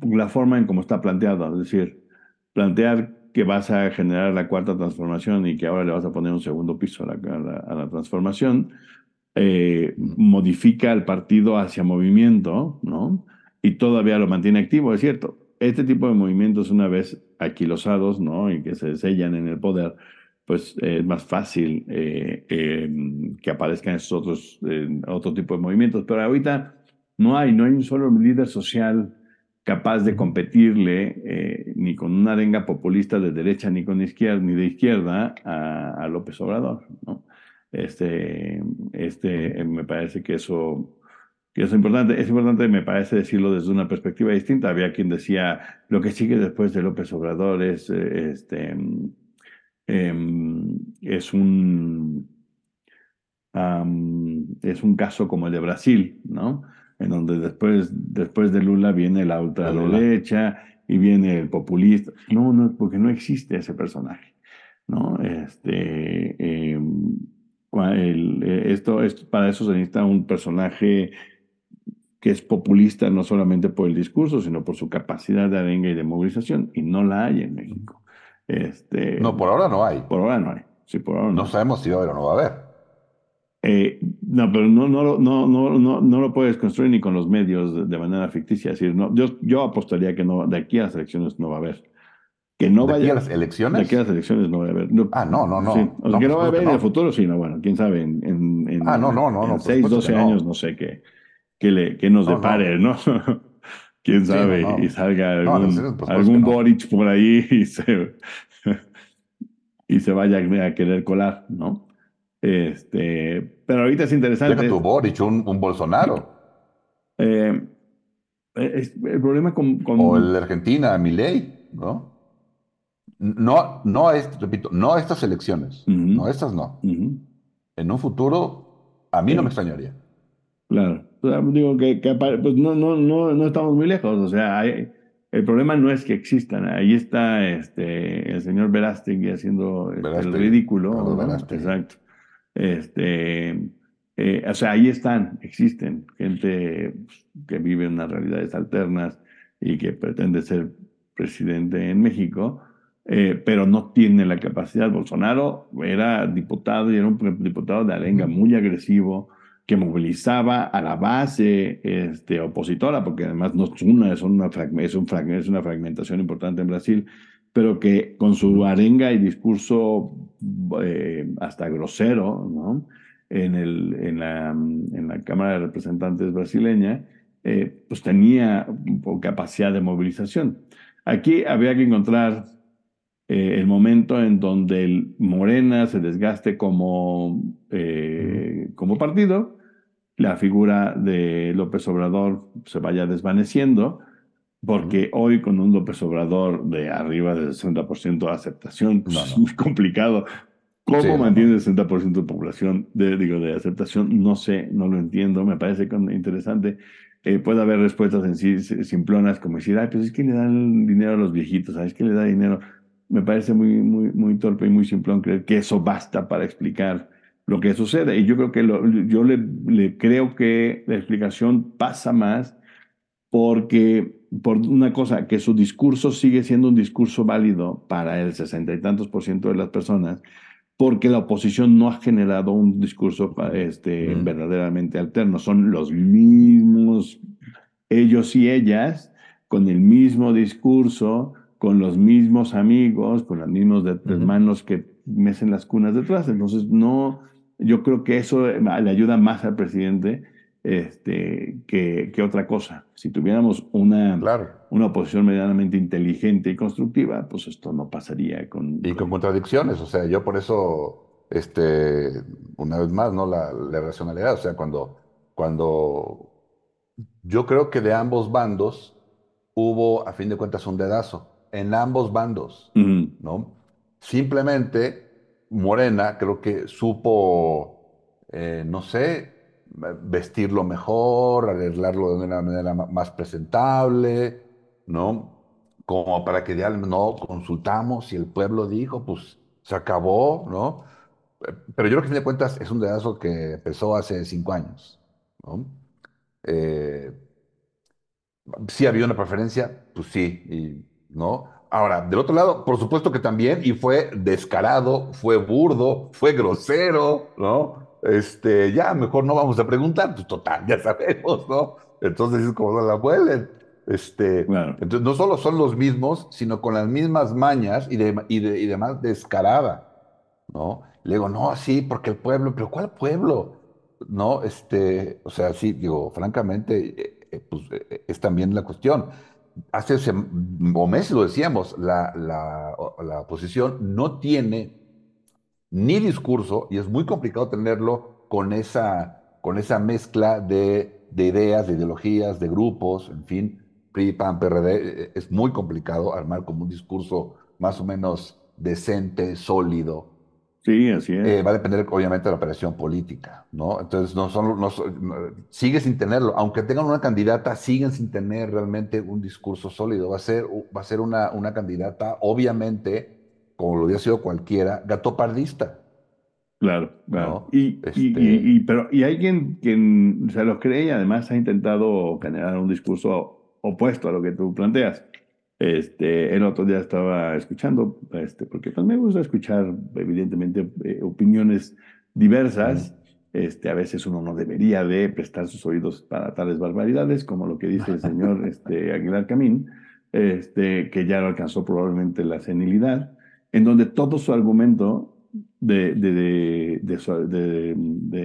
la forma en cómo está planteado, es decir, plantear que vas a generar la cuarta transformación y que ahora le vas a poner un segundo piso a la, transformación, eh, modifica el partido hacia movimiento, ¿no? Y todavía lo mantiene activo, es cierto. Este tipo de movimientos, una vez aquilosados, ¿no? Y que se sellan en el poder, pues es más fácil eh, em, que aparezcan esos otros, otro tipo de movimientos. Pero ahorita no hay, no hay un solo líder social capaz de competirle eh, ni con una arenga populista de derecha ni con izquierda ni de izquierda a, López Obrador, ¿no? Este, este, eh, me parece que eso, que es importante. Es importante, me parece decirlo desde una perspectiva distinta. Había quien decía lo que sigue después de López Obrador es, eh, este, em, es un es un caso como el de Brasil, ¿no? en donde después, después de Lula viene la ultraderecha y viene el populista. No, no, porque no existe ese personaje. ¿no? Este, em, eh, esto, esto, para eso se necesita un personaje que es populista no solamente por el discurso, sino por su capacidad de arenga y de movilización, y no la hay en México. Este, no, por ahora no hay. Por ahora no hay. Sí, por ahora no, no sabemos si va a haber o no va a haber. Eh, no, pero no, no, no, no, no, no lo puedes construir ni con los medios de, manera ficticia. Es decir, no, yo, yo apostaría que no, de aquí a las elecciones no va a haber. Que no ¿De vaya, aquí a las elecciones? De aquí a las elecciones no va a haber. ah, no, no, no. que no va a haber en el futuro, sí, no, bueno, quién sabe, en, en, ah, no, no, no, en 6, 12 años, no sé qué, qué, le, qué nos depare, ¿no? quién sabe, y salga algún, algún Boric por ahí y se, y se vaya a querer colar, ¿no? Este, pero ahorita es interesante. Deja tu Boric, un, un Bolsonaro. Eh, el problema con, O el de Argentina, Milei, ¿no? No, no repito, no estas elecciones. No, estas no. En un futuro, a mí no me extrañaría. Claro. digo que, pues no, no, no, no estamos muy lejos. O sea, el problema no es que existan. Ahí está este, el señor Verástegui haciendo este, el ridículo. Exacto. Este, eh, o sea, ahí están, existen gente pues, que vive en unas realidades alternas y que pretende ser presidente en México, eh, pero no tiene la capacidad. Bolsonaro era diputado y era un diputado de arenga muy agresivo que movilizaba a la base este, opositora, porque además no es una, es una, es, un, es una fragmentación importante en Brasil, pero que con su arenga y discurso eh, hasta grosero, ¿no? En, el, en, la, en la Cámara de Representantes brasileña, eh, pues tenía capacidad de movilización. Aquí había que encontrar eh, el momento en donde el Morena se desgaste como, eh, como partido, la figura de López Obrador se vaya desvaneciendo, porque hoy con un López Obrador de arriba del 60% de aceptación, pues, es muy complicado. ¿Cómo mantiene el 60% de población, de, digo, de aceptación? No sé, no lo entiendo, me parece interesante. Eh, puede haber respuestas en sí simplonas como decir, ay, pues es que le dan dinero a los viejitos, ¿sabes qué le da dinero? Me parece muy, muy, muy torpe y muy simplón creer que eso basta para explicar lo que sucede. Y yo creo que lo, yo le, le, creo que la explicación pasa más porque, por una cosa, que su discurso sigue siendo un discurso válido para el sesenta y tantos por ciento de las personas, porque la oposición no ha generado un discurso este, verdaderamente alterno. Son los mismos, ellos y ellas, con el mismo discurso, con los mismos amigos, con los mismos hermanos que mecen las cunas detrás. Entonces, no, yo creo que eso le ayuda más al presidente este, que, que, otra cosa. Si tuviéramos una, una oposición medianamente inteligente y constructiva, pues esto no pasaría con... Y con contradicciones, o sea, yo por eso, este, una vez más, ¿no? La, la racionalidad, o sea, cuando, cuando yo creo que de ambos bandos hubo, a fin de cuentas, un dedazo, en ambos bandos, ¿no? Simplemente Morena creo que supo, eh, no sé, vestirlo mejor, arreglarlo de una manera más presentable, ¿no? Como para que ya no consultamos y el pueblo dijo, pues se acabó, ¿no? Pero yo creo que, a fin de cuentas, es un dedazo que empezó hace cinco años, ¿no? Eh, sí había una preferencia, pues sí, ¿no? Ahora, del otro lado, por supuesto que también, y fue descarado, fue burdo, fue grosero, ¿no? este, ya mejor no vamos a preguntar, pues total, ya sabemos, ¿no? Entonces es como no la vuelven. Este, Entonces no solo son los mismos, sino con las mismas mañas y, de, y, de, y demás descarada, ¿no? Le digo, no, sí, porque el pueblo, pero ¿cuál pueblo? No, este, o sea, sí, digo, francamente, eh, eh, pues eh, es también la cuestión. Hace o meses lo decíamos, la, la, la oposición no tiene ni discurso, y es muy complicado tenerlo con esa, con esa mezcla de, de ideas, de ideologías, de grupos, en fin, PRI, PAN, PRD, eh, es muy complicado armar como un discurso más o menos decente, sólido. Sí, así es. Eh, va a depender, obviamente, de la operación política, ¿no? Entonces, no son, no, sigue sin tenerlo. Aunque tengan una candidata, siguen sin tener realmente un discurso sólido. Va a ser, va a ser una, una candidata, obviamente, como lo hubiera sido cualquiera, gatopardista. Claro, claro. Y, este y, pero, y hay quien, quien se lo cree y además ha intentado generar un discurso opuesto a lo que tú planteas. Este, el otro día estaba escuchando, este, porque pues me gusta escuchar, evidentemente, eh, opiniones diversas. Este, a veces uno no debería de prestar sus oídos para tales barbaridades, como lo que dice el señor este, Aguilar Camín, este, que ya alcanzó probablemente la senilidad en donde todo su argumento de, de,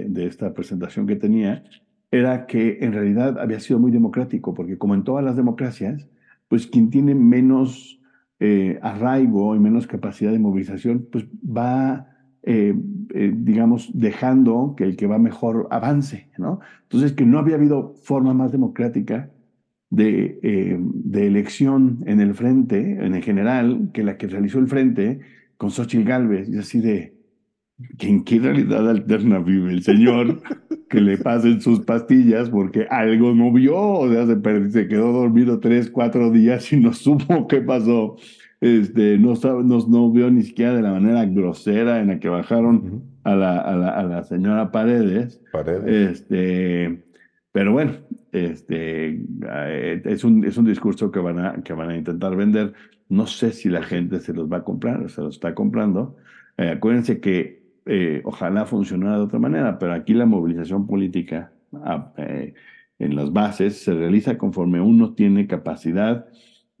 de, esta presentación que tenía era que en realidad había sido muy democrático, porque como en todas las democracias, pues quien tiene menos eh, arraigo y menos capacidad de movilización, pues va, eh, eh, digamos, dejando que el que va mejor avance, ¿no? Entonces, que no había habido forma más democrática eh, de, elección en el frente, en el general, que la que realizó el frente con Xochitl Galvez. Y así de, en qué realidad alterna vive el señor, que le pasen sus pastillas porque algo no vio, o sea, se, se quedó dormido tres, cuatro días y no supo qué pasó. Este, no, no, no vio ni siquiera de la manera grosera en la que bajaron a, la, a, la, a, la, señora Paredes. Paredes. Este, pero bueno, este, eh, es, un, es un discurso que van, a, que van a intentar vender. No sé si la gente se los va a comprar, se los está comprando. Eh, acuérdense que eh, ojalá funcionara de otra manera, pero aquí la movilización política ah, eh, en las bases se realiza conforme uno tiene capacidad,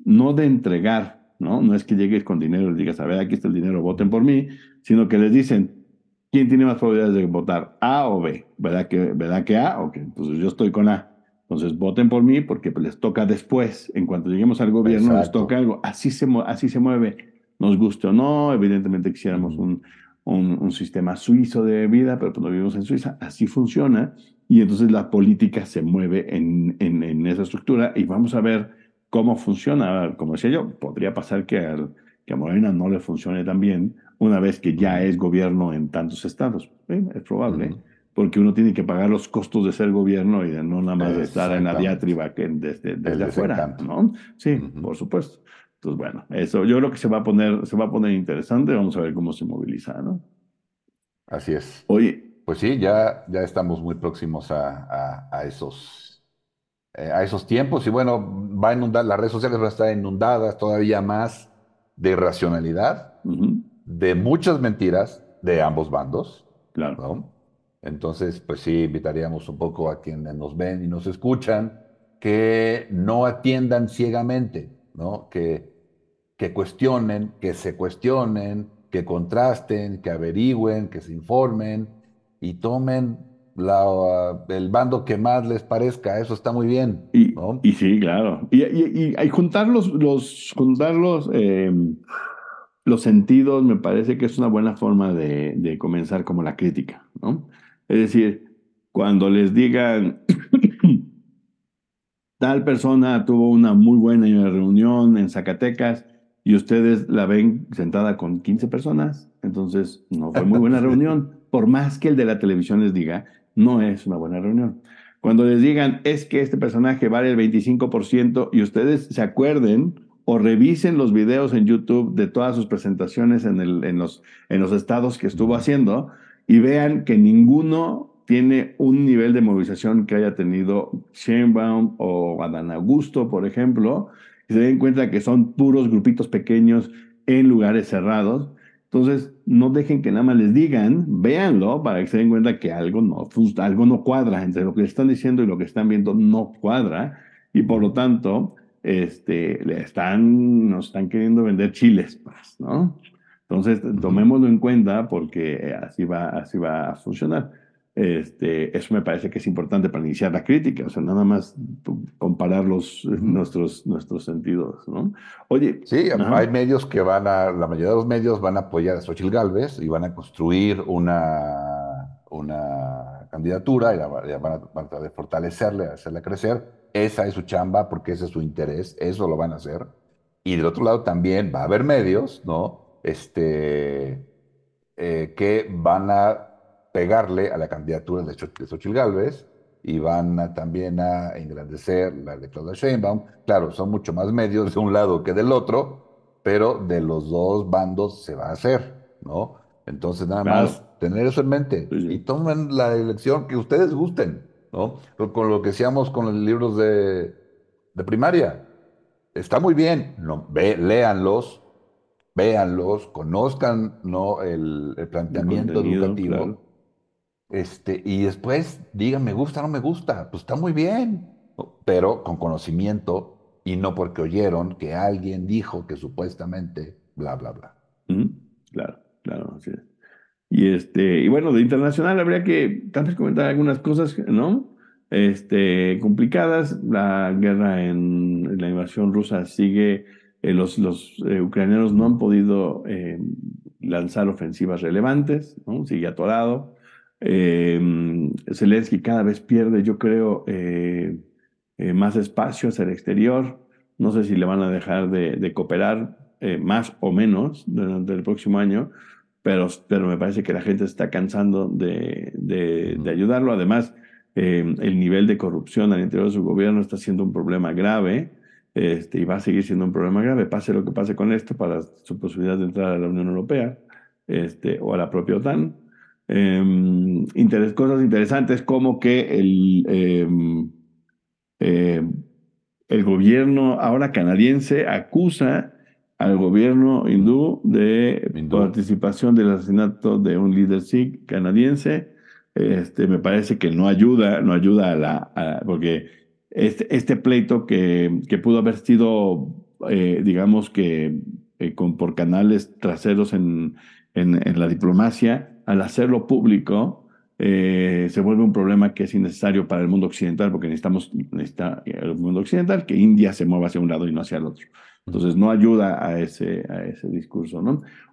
no de entregar, ¿no? No es que llegues con dinero y digas, a ver, aquí está el dinero, voten por mí, sino que les dicen, ¿quién tiene más probabilidades de votar? ¿A o B? ¿Verdad que, ¿verdad que A? Ok, entonces yo estoy con A. Entonces voten por mí porque les toca después, en cuanto lleguemos al gobierno, les toca algo. Así se, así se mueve, nos guste o no, evidentemente quisiéramos un un, sistema suizo de vida, pero cuando vivimos en Suiza, así funciona. Y entonces la política se mueve en, en, esa estructura y vamos a ver cómo funciona. Como decía yo, podría pasar que, que a Morena no le funcione tan bien una vez que ya es gobierno en tantos estados. Es probable, porque uno tiene que pagar los costos de ser gobierno y de no nada más estar en la diatriba que desde, desde afuera. ¿no? Sí, por supuesto. Entonces, bueno, eso yo creo que se va a poner, se va a poner interesante. Vamos a ver cómo se moviliza, ¿no? Así es. Oye. Pues sí, ya, ya estamos muy próximos a, a, esos, eh, a esos tiempos. Y bueno, va a inundar, las redes sociales van a estar inundadas todavía más de irracionalidad, de muchas mentiras de ambos bandos. Claro. Entonces, pues sí, invitaríamos un poco a quienes nos ven y nos escuchan que no atiendan ciegamente, ¿no? Que que cuestionen, que se cuestionen, que contrasten, que averigüen, que se informen y tomen la, el bando que más les parezca. Eso está muy bien. Y, y sí, claro. Y, y, juntar los, los, juntar los, em, los, sentidos me parece que es una buena forma de, de comenzar como la crítica, ¿no? Es decir, cuando les digan tal persona tuvo una muy buena reunión en Zacatecas y ustedes la ven sentada con 15 personas, entonces no fue muy buena reunión. Por más que el de la televisión les diga, no es una buena reunión. Cuando les digan, es que este personaje vale el 25% y ustedes se acuerden o revisen los videos en YouTube de todas sus presentaciones en, el, en, los, en los estados que estuvo haciendo y vean que ninguno tiene un nivel de movilización que haya tenido Sheinbaum o Adán Augusto, por ejemplo, se den cuenta que son puros grupitos pequeños en lugares cerrados. Entonces, no dejen que nada más les digan, véanlo para que se den cuenta que algo no, algo no cuadra entre lo que están diciendo y lo que están viendo no cuadra y por lo tanto este, le están, nos están queriendo vender chiles, pues, ¿no? Entonces, tomémoslo en cuenta porque así va, así va a funcionar. Este, eso me parece que es importante para iniciar la crítica, o sea, nada más comparar los, nuestros, nuestros sentidos, ¿no? Oye. Sí, hay medios que van a, la mayoría de los medios van a apoyar a Xochitl Galvez y van a construir una, una candidatura y la, van, a, tratar de fortalecerle, hacerla crecer. Esa es su chamba porque ese es su interés, eso lo van a hacer. Y del otro lado también va a haber medios, ¿no? Este, eh, que van a pegarle a la candidatura de, Xochitl Galvez y van también a engrandecer la de Claudia Sheinbaum. Claro, son mucho más medios de un lado que del otro, pero de los dos bandos se va a hacer, ¿no? Entonces, nada más tener eso en mente y tomen la elección que ustedes gusten, ¿no? Con lo que decíamos con los libros de, de primaria. Está muy bien, no, ve, léanlos, véanlos, conozcan ¿no? el, planteamiento educativo. Este, y después digan, me gusta, no me gusta, pues está muy bien, pero con conocimiento y no porque oyeron que alguien dijo que supuestamente, bla, bla, bla. Claro, claro, así es. Y, este, y bueno, de internacional habría que tal vez comentar algunas cosas, ¿no? Este, complicadas. La guerra en, la invasión rusa sigue, eh, los, los eh, ucranianos no han podido eh, lanzar ofensivas relevantes, ¿no? Sigue atorado. Eh, Zelensky cada vez pierde, yo creo, eh, eh, más espacio hacia el exterior. No sé si le van a dejar de, cooperar eh, más o menos durante el próximo año, pero, pero me parece que la gente está cansando de, de, ayudarlo. Además, eh, el nivel de corrupción al interior de su gobierno está siendo un problema grave este, y va a seguir siendo un problema grave, pase lo que pase con esto, para su posibilidad de entrar a la Unión Europea este, o a la propia OTAN. Em, cosas interesantes como que el, em, em, el gobierno ahora canadiense acusa al gobierno hindú de participación del asesinato de un líder sikh canadiense. Este, me parece que no ayuda, no ayuda a la, porque este, este pleito que, que, pudo haber sido, eh, digamos que eh, con, por canales traseros en, en, en, la diplomacia, al hacerlo público, eh, se vuelve un problema que es innecesario para el mundo occidental, porque necesitamos, necesita el mundo occidental que India se mueva hacia un lado y no hacia el otro. Entonces no ayuda a ese, a ese discurso.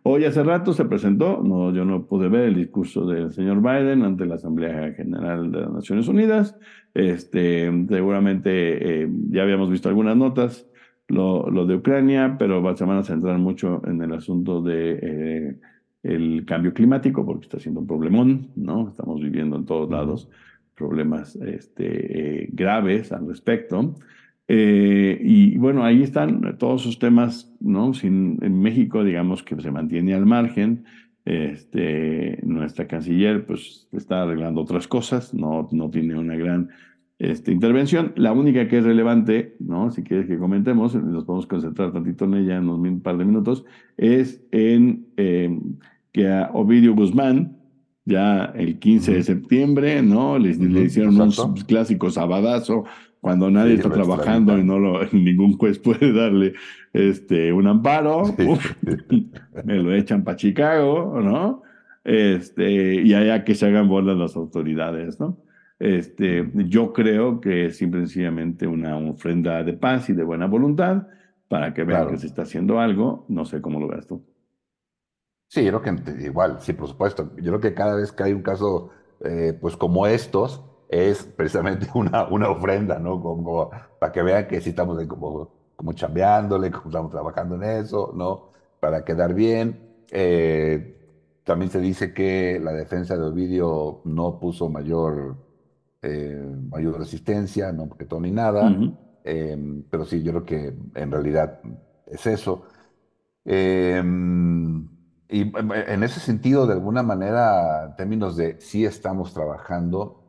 Hoy hace rato se presentó, no, yo no pude ver el discurso del señor Biden ante la Asamblea General de las Naciones Unidas. Este, seguramente eh, ya habíamos visto algunas notas, lo, de Ucrania, pero van a centrar mucho en el asunto de eh, el cambio climático, porque está siendo un problemón, ¿no? Estamos viviendo en todos lados problemas este, eh, graves al respecto. Eh, y bueno, ahí están todos esos temas, ¿no? Sin, en México, digamos que se mantiene al margen. Este, nuestra canciller, pues, está arreglando otras cosas, no, no tiene una gran este, intervención. La única que es relevante, ¿no? Si quieres que comentemos, nos podemos concentrar tantito en ella en un par de minutos, es en eh, que a Ovidio Guzmán, ya el 15 de septiembre, ¿no? Le, le hicieron un clásico sabadazo cuando nadie está trabajando y no lo, ningún juez puede darle este, un amparo, me lo echan para Chicago, ¿no? Este, y allá que se hagan bolas las autoridades, ¿no? Este, yo creo que es simplemente una ofrenda de paz y de buena voluntad para que vean que se está haciendo algo. No sé cómo lo ves tú. Sí, yo creo que igual, sí, por supuesto. Yo creo que cada vez que hay un caso, eh, pues como estos, es precisamente una, una ofrenda, ¿no? Como para que vean que sí estamos como, como chambeándole, como estamos trabajando en eso, ¿no? Para quedar bien. Eh, también se dice que la defensa de Ovidio no puso mayor, eh, mayor resistencia, no todo ni nada. Em, pero sí, yo creo que en realidad es eso. Em, y en ese sentido, de alguna manera, en términos de si estamos trabajando,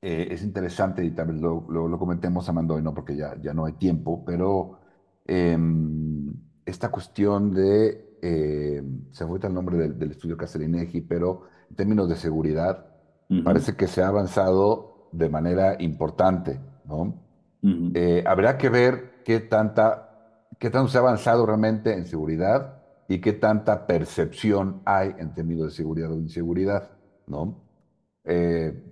eh, es interesante y también lo, lo, comentemos a hoy, no porque ya, ya no hay tiempo, pero em, esta cuestión de, eh, se fue el nombre del, estudio Casalinegi, pero en términos de seguridad, parece que se ha avanzado de manera importante, ¿no? Eh, habrá que ver qué tanta, qué tanto se ha avanzado realmente en seguridad y qué tanta percepción hay en términos de seguridad o inseguridad, ¿no? Eh,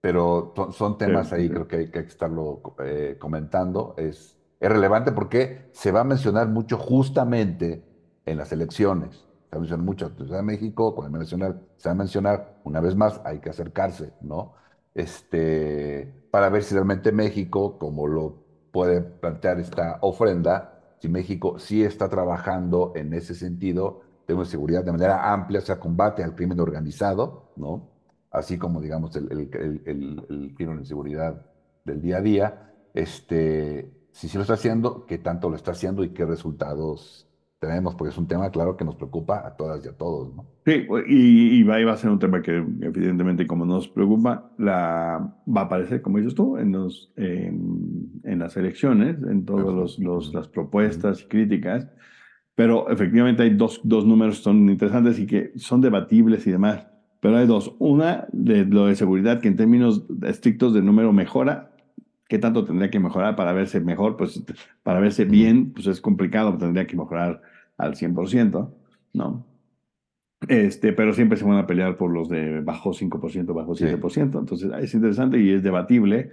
pero son temas ahí, creo que hay que estarlo eh, comentando. Es, es relevante porque se va a mencionar mucho justamente en las elecciones. Se va a mencionar mucho de México, con el nacional, se va a mencionar, una vez más, hay que acercarse, ¿no? Este, para ver si realmente México, como lo puede plantear esta ofrenda, si México sí está trabajando en ese sentido, tenemos seguridad de manera amplia, o sea, combate al crimen organizado, ¿no? así como, digamos, el, el, el, en seguridad del día a día, este, si sí lo está haciendo, qué tanto lo está haciendo y qué resultados tenemos, porque es un tema, claro, que nos preocupa a todas y a todos, ¿no? Sí, y, va, a ser un tema que evidentemente como nos preocupa, la, va a aparecer, como dices tú, en, los, en, las elecciones, en todas los, las propuestas y críticas, pero efectivamente hay dos, dos números que son interesantes y que son debatibles y demás. Pero hay dos. Una, de lo de seguridad, que en términos estrictos de número mejora. ¿Qué tanto tendría que mejorar para verse mejor? Pues para verse bien, pues es complicado, tendría que mejorar al 100%, ¿no? Este, pero siempre se van a pelear por los de bajo 5%, bajo 7%. Entonces es interesante y es debatible.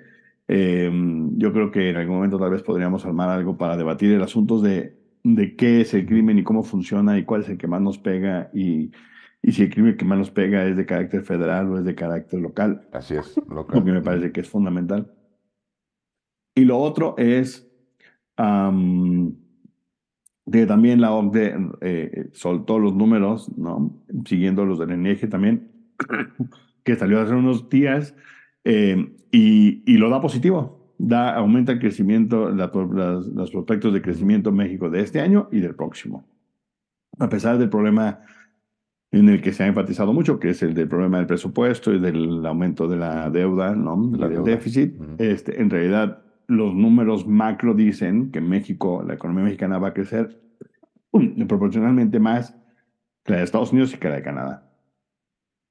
Em, yo creo que en algún momento tal vez podríamos armar algo para debatir el asunto de, de qué es el crimen y cómo funciona y cuál es el que más nos pega y, y si el crimen que más nos pega es de carácter federal o es de carácter local. Así es, local. Lo que me parece que es fundamental. Y lo otro es que también la OCDE eh, soltó los números, ¿no? siguiendo los del INEGI también, que salió hace unos días, eh, y, y, lo da positivo. Da, aumenta el crecimiento, la, las, los prospectos de crecimiento en México de este año y del próximo. A pesar del problema en el que se ha enfatizado mucho, que es el del problema del presupuesto y del aumento de la deuda, ¿no? del déficit. este, en realidad, los números macro dicen que México, la economía mexicana va a crecer proporcionalmente más que la de Estados Unidos y que la de Canadá.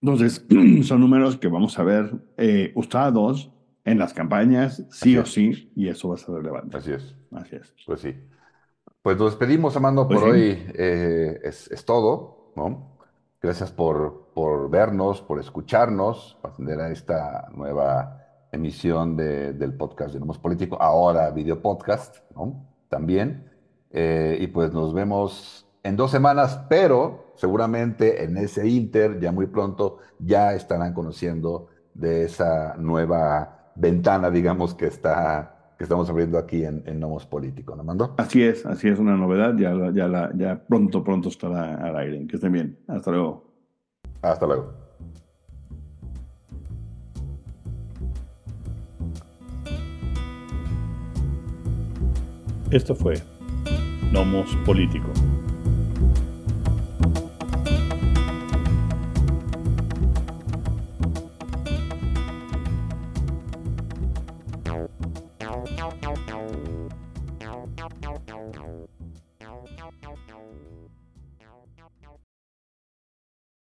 Entonces, son números que vamos a ver eh, usados en las campañas, sí o sí, y eso va a ser relevante. Así es. Así es. Pues sí. Pues nos despedimos, Amando, pues por hoy. Eh, es, es todo, ¿no? Gracias por, por vernos, por escucharnos, para atender a esta nueva emisión de, del podcast de Nomos Político, ahora video podcast, ¿no? También. Eh, y pues nos vemos en dos semanas, pero seguramente en ese inter, ya muy pronto, ya estarán conociendo de esa nueva ventana, digamos, que está que estamos abriendo aquí en, en Nomos Político, ¿no, Mando? Así es, así es una novedad, ya, ya, la, ya pronto, pronto estará al aire. Que estén bien. Hasta luego. Hasta luego. Esto fue Nomos Político.